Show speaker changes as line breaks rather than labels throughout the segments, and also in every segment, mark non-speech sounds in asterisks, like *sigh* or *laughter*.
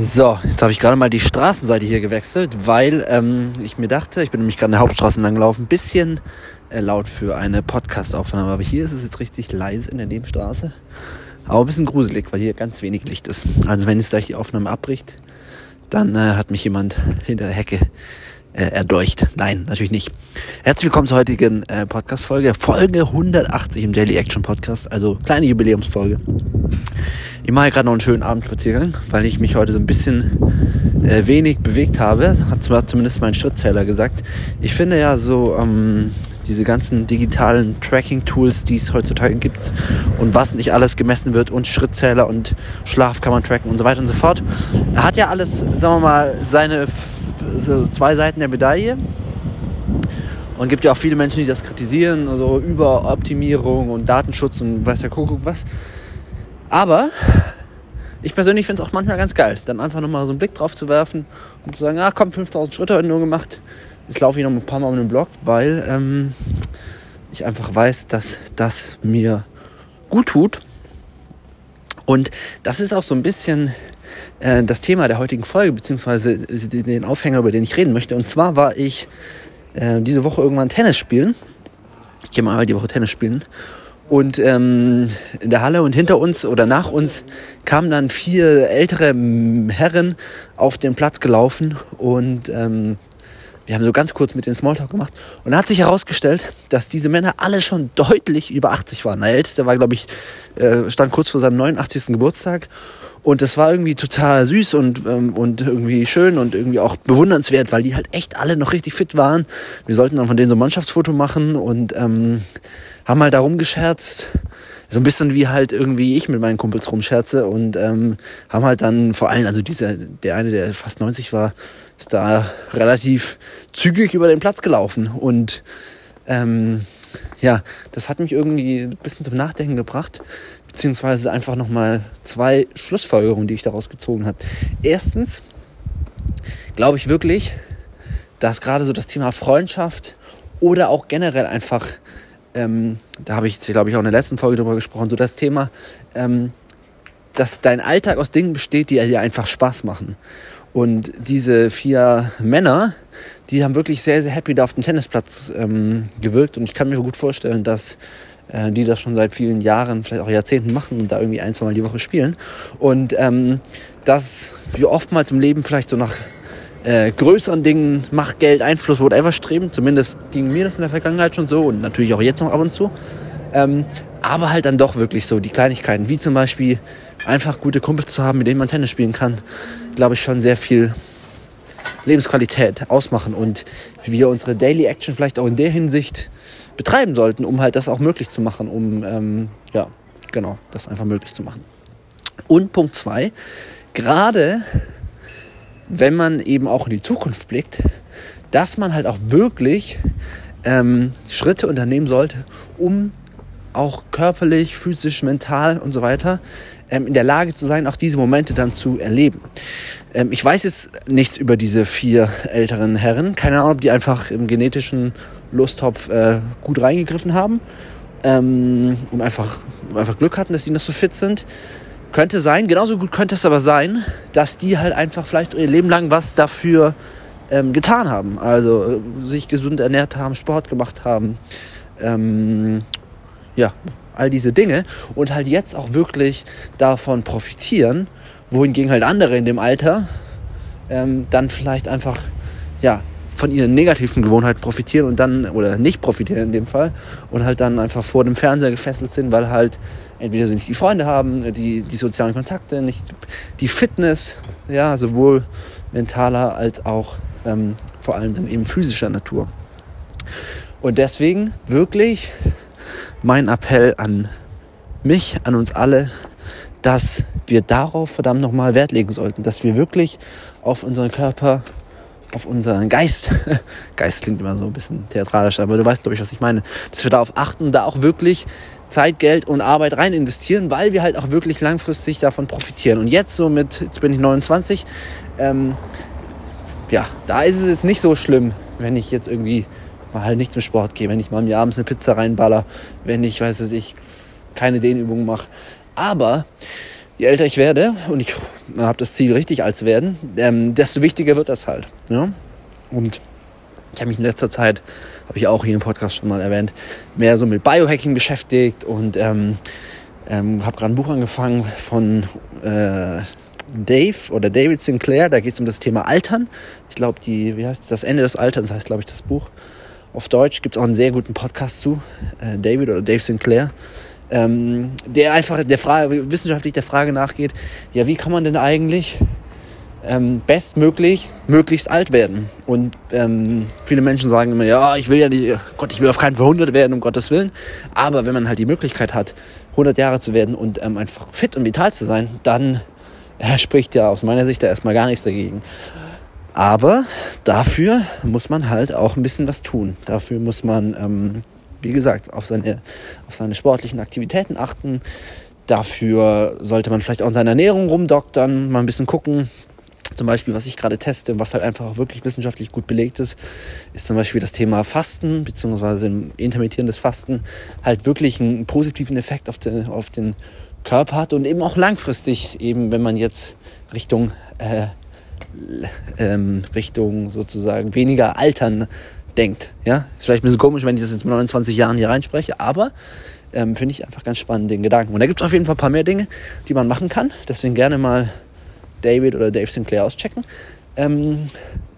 So, jetzt habe ich gerade mal die Straßenseite hier gewechselt, weil ähm, ich mir dachte, ich bin nämlich gerade in der Hauptstraße lang gelaufen, bisschen äh, laut für eine Podcast-Aufnahme, aber hier ist es jetzt richtig leise in der Nebenstraße. Aber ein bisschen gruselig, weil hier ganz wenig Licht ist. Also wenn jetzt gleich die Aufnahme abbricht, dann äh, hat mich jemand hinter der Hecke äh, erdolcht. Nein, natürlich nicht. Herzlich willkommen zur heutigen äh, Podcast-Folge. Folge 180 im Daily Action Podcast, also kleine Jubiläumsfolge. Ich mache gerade noch einen schönen Abendspaziergang, weil ich mich heute so ein bisschen äh, wenig bewegt habe. Hat zumindest mein Schrittzähler gesagt. Ich finde ja so ähm, diese ganzen digitalen Tracking-Tools, die es heutzutage gibt und was nicht alles gemessen wird und Schrittzähler und Schlaf kann man tracken und so weiter und so fort. Hat ja alles, sagen wir mal, seine so zwei Seiten der Medaille. Und gibt ja auch viele Menschen, die das kritisieren, also über Optimierung und Datenschutz und weiß ja Kuckuck was. Aber ich persönlich finde es auch manchmal ganz geil, dann einfach nochmal so einen Blick drauf zu werfen und zu sagen, ach komm, 5000 Schritte heute nur gemacht. Jetzt laufe ich noch ein paar Mal um den Block, weil ähm, ich einfach weiß, dass das mir gut tut. Und das ist auch so ein bisschen äh, das Thema der heutigen Folge, beziehungsweise den Aufhänger, über den ich reden möchte. Und zwar war ich äh, diese Woche irgendwann Tennis spielen. Ich gehe mal die Woche Tennis spielen. Und ähm, in der Halle und hinter uns oder nach uns kamen dann vier ältere Herren auf den Platz gelaufen und ähm, wir haben so ganz kurz mit den Smalltalk gemacht. Und da hat sich herausgestellt, dass diese Männer alle schon deutlich über 80 waren. Der älteste war, glaube ich, äh, stand kurz vor seinem 89. Geburtstag. Und das war irgendwie total süß und, ähm, und irgendwie schön und irgendwie auch bewundernswert, weil die halt echt alle noch richtig fit waren. Wir sollten dann von denen so ein Mannschaftsfoto machen und ähm, haben halt da rumgescherzt. So ein bisschen wie halt irgendwie ich mit meinen Kumpels rumscherze und ähm, haben halt dann vor allem, also dieser, der eine, der fast 90 war, ist da relativ zügig über den Platz gelaufen. Und ähm, ja, das hat mich irgendwie ein bisschen zum Nachdenken gebracht, beziehungsweise einfach nochmal zwei Schlussfolgerungen, die ich daraus gezogen habe. Erstens glaube ich wirklich, dass gerade so das Thema Freundschaft oder auch generell einfach ähm, da habe ich, glaube ich, auch in der letzten Folge drüber gesprochen, so das Thema, ähm, dass dein Alltag aus Dingen besteht, die dir einfach Spaß machen. Und diese vier Männer, die haben wirklich sehr, sehr happy da auf dem Tennisplatz ähm, gewirkt. Und ich kann mir gut vorstellen, dass äh, die das schon seit vielen Jahren, vielleicht auch Jahrzehnten machen und da irgendwie ein, zwei Mal die Woche spielen. Und ähm, dass wir oftmals im Leben vielleicht so nach äh, größeren Dingen, Macht, Geld, Einfluss, whatever streben. Zumindest ging mir das in der Vergangenheit schon so und natürlich auch jetzt noch ab und zu. Ähm, aber halt dann doch wirklich so die Kleinigkeiten, wie zum Beispiel einfach gute Kumpels zu haben, mit denen man Tennis spielen kann, glaube ich schon sehr viel Lebensqualität ausmachen und wir unsere Daily Action vielleicht auch in der Hinsicht betreiben sollten, um halt das auch möglich zu machen, um ähm, ja genau das einfach möglich zu machen. Und Punkt zwei, gerade wenn man eben auch in die Zukunft blickt, dass man halt auch wirklich ähm, Schritte unternehmen sollte, um auch körperlich, physisch, mental und so weiter ähm, in der Lage zu sein, auch diese Momente dann zu erleben. Ähm, ich weiß jetzt nichts über diese vier älteren Herren. Keine Ahnung, ob die einfach im genetischen Lusttopf äh, gut reingegriffen haben ähm, und einfach, einfach Glück hatten, dass die noch so fit sind. Könnte sein, genauso gut könnte es aber sein, dass die halt einfach vielleicht ihr Leben lang was dafür ähm, getan haben. Also äh, sich gesund ernährt haben, Sport gemacht haben, ähm, ja, all diese Dinge und halt jetzt auch wirklich davon profitieren, wohingegen halt andere in dem Alter ähm, dann vielleicht einfach, ja, von ihren negativen Gewohnheiten profitieren und dann, oder nicht profitieren in dem Fall, und halt dann einfach vor dem Fernseher gefesselt sind, weil halt entweder sie nicht die Freunde haben, die, die sozialen Kontakte, nicht die Fitness, ja, sowohl mentaler als auch ähm, vor allem dann eben physischer Natur. Und deswegen wirklich mein Appell an mich, an uns alle, dass wir darauf verdammt nochmal Wert legen sollten, dass wir wirklich auf unseren Körper auf unseren Geist, *laughs* Geist klingt immer so ein bisschen theatralisch, aber du weißt, glaube ich, was ich meine, dass wir darauf achten, da auch wirklich Zeit, Geld und Arbeit rein investieren, weil wir halt auch wirklich langfristig davon profitieren. Und jetzt so mit, jetzt bin ich 29, ähm, ja, da ist es jetzt nicht so schlimm, wenn ich jetzt irgendwie mal halt nicht zum Sport gehe, wenn ich mal mir abends eine Pizza reinballer, wenn ich, weiß es ich, keine Dehnübungen mache. Aber je älter ich werde und ich habe das Ziel richtig als werden, ähm, desto wichtiger wird das halt. Ja? Und ich habe mich in letzter Zeit, habe ich auch hier im Podcast schon mal erwähnt, mehr so mit Biohacking beschäftigt und ähm, ähm, habe gerade ein Buch angefangen von äh, Dave oder David Sinclair. Da geht es um das Thema Altern. Ich glaube, die, wie heißt das Ende des Alterns heißt, glaube ich, das Buch. Auf Deutsch gibt es auch einen sehr guten Podcast zu, äh, David oder Dave Sinclair ähm, der einfach der Frage, wissenschaftlich der Frage nachgeht, ja, wie kann man denn eigentlich ähm, bestmöglich möglichst alt werden? Und ähm, viele Menschen sagen immer, ja, ich will ja nicht, Gott, ich will auf keinen Fall 100 werden, um Gottes Willen. Aber wenn man halt die Möglichkeit hat, 100 Jahre zu werden und ähm, einfach fit und vital zu sein, dann ja, spricht ja aus meiner Sicht da erstmal gar nichts dagegen. Aber dafür muss man halt auch ein bisschen was tun. Dafür muss man ähm, wie gesagt, auf seine, auf seine sportlichen Aktivitäten achten. Dafür sollte man vielleicht auch in seiner Ernährung rumdoktern, mal ein bisschen gucken. Zum Beispiel, was ich gerade teste, was halt einfach auch wirklich wissenschaftlich gut belegt ist, ist zum Beispiel das Thema Fasten, beziehungsweise intermittierendes Fasten, halt wirklich einen positiven Effekt auf den, auf den Körper hat und eben auch langfristig, eben wenn man jetzt Richtung, äh, ähm, Richtung sozusagen weniger Altern denkt. Ja, ist vielleicht ein bisschen komisch, wenn ich das jetzt mit 29 Jahren hier reinspreche, aber ähm, finde ich einfach ganz spannend, den Gedanken. Und da gibt es auf jeden Fall ein paar mehr Dinge, die man machen kann. Deswegen gerne mal David oder Dave Sinclair auschecken. Ähm,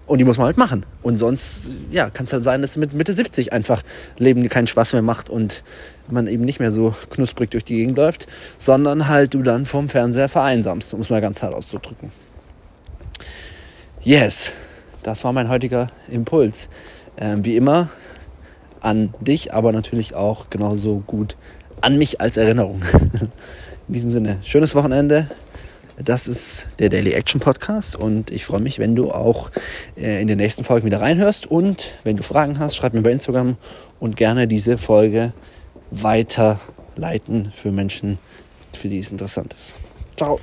und die muss man halt machen. Und sonst, ja, kann es halt sein, dass mit Mitte 70 einfach Leben keinen Spaß mehr macht und man eben nicht mehr so knusprig durch die Gegend läuft, sondern halt du dann vom Fernseher vereinsamst, um es mal ganz hart auszudrücken. Yes, das war mein heutiger Impuls äh, wie immer an dich, aber natürlich auch genauso gut an mich als Erinnerung. *laughs* In diesem Sinne, schönes Wochenende. Das ist der Daily Action Podcast und ich freue mich, wenn du auch äh, in den nächsten Folgen wieder reinhörst und wenn du Fragen hast, schreib mir bei Instagram und gerne diese Folge weiterleiten für Menschen, für die es interessant ist. Ciao.